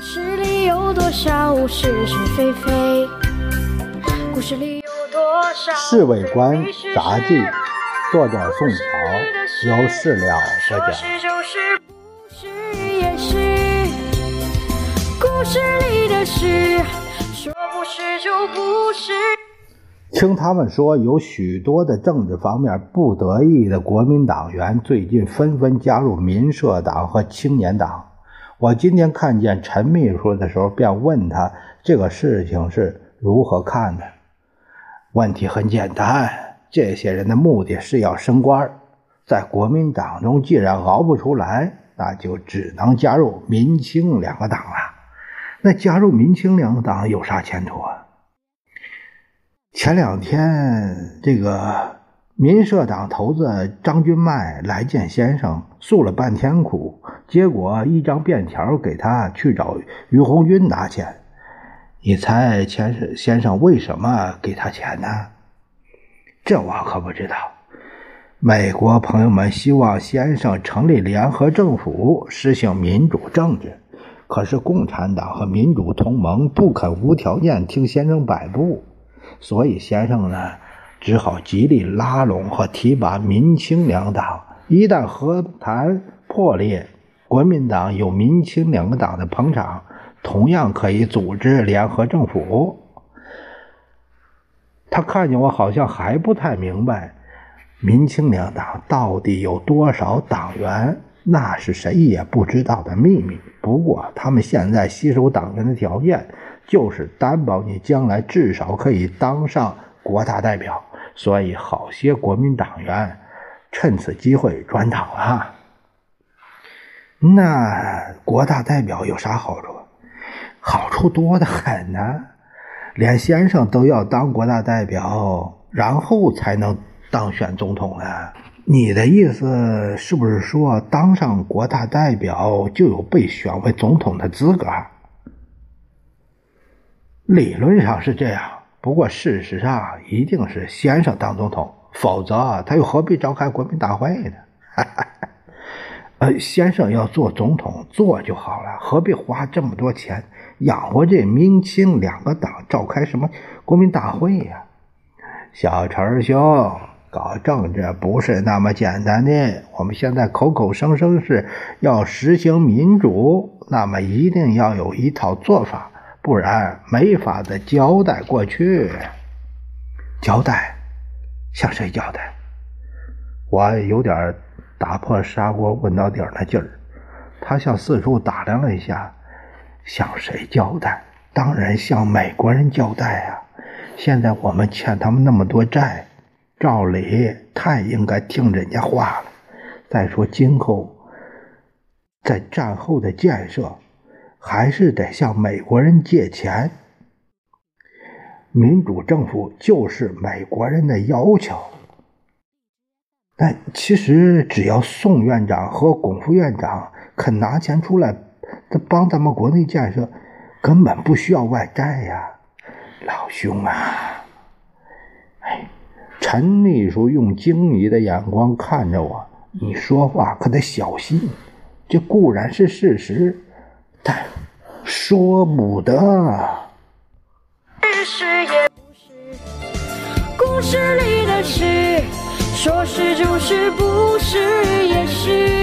故事里有多少是是非非？故事里有多少《侍卫官杂记》，作者宋朝，由事了播讲。是就是，不是也是。故事里的事，说不是就不是。听他们说，有许多的政治方面不得意的国民党员最近纷纷加入民社党和青年党。我今天看见陈秘书的时候，便问他这个事情是如何看的。问题很简单，这些人的目的是要升官，在国民党中既然熬不出来，那就只能加入民青两个党了。那加入民青两个党有啥前途啊？前两天，这个民社党头子张君迈来见先生，诉了半天苦，结果一张便条给他去找于红军拿钱。你猜钱先生为什么给他钱呢？这我可不知道。美国朋友们希望先生成立联合政府，实行民主政治，可是共产党和民主同盟不肯无条件听先生摆布。所以先生呢，只好极力拉拢和提拔民青两党。一旦和谈破裂，国民党有民青两个党的捧场，同样可以组织联合政府。他看见我好像还不太明白，民青两党到底有多少党员，那是谁也不知道的秘密。不过他们现在吸收党员的条件。就是担保你将来至少可以当上国大代表，所以好些国民党员趁此机会转党了。那国大代表有啥好处？好处多得很呢，连先生都要当国大代表，然后才能当选总统呢。你的意思是不是说，当上国大代表就有被选为总统的资格？理论上是这样，不过事实上一定是先生当总统，否则他又何必召开国民大会呢？呃，先生要做总统做就好了，何必花这么多钱养活这明清两个党召开什么国民大会呀？小陈兄，搞政治不是那么简单的。我们现在口口声声是要实行民主，那么一定要有一套做法。不然没法子交代过去。交代，向谁交代？我有点打破砂锅问到底儿那劲儿。他向四处打量了一下，向谁交代？当然向美国人交代啊！现在我们欠他们那么多债，照理太应该听人家话了。再说今后在战后的建设。还是得向美国人借钱。民主政府就是美国人的要求。但其实只要宋院长和龚副院长肯拿钱出来，帮咱们国内建设，根本不需要外债呀，老兄啊！哎，陈秘书用惊疑的眼光看着我，你说话可得小心。这固然是事实。但说不得。故事里的事，说是就是，不是也是。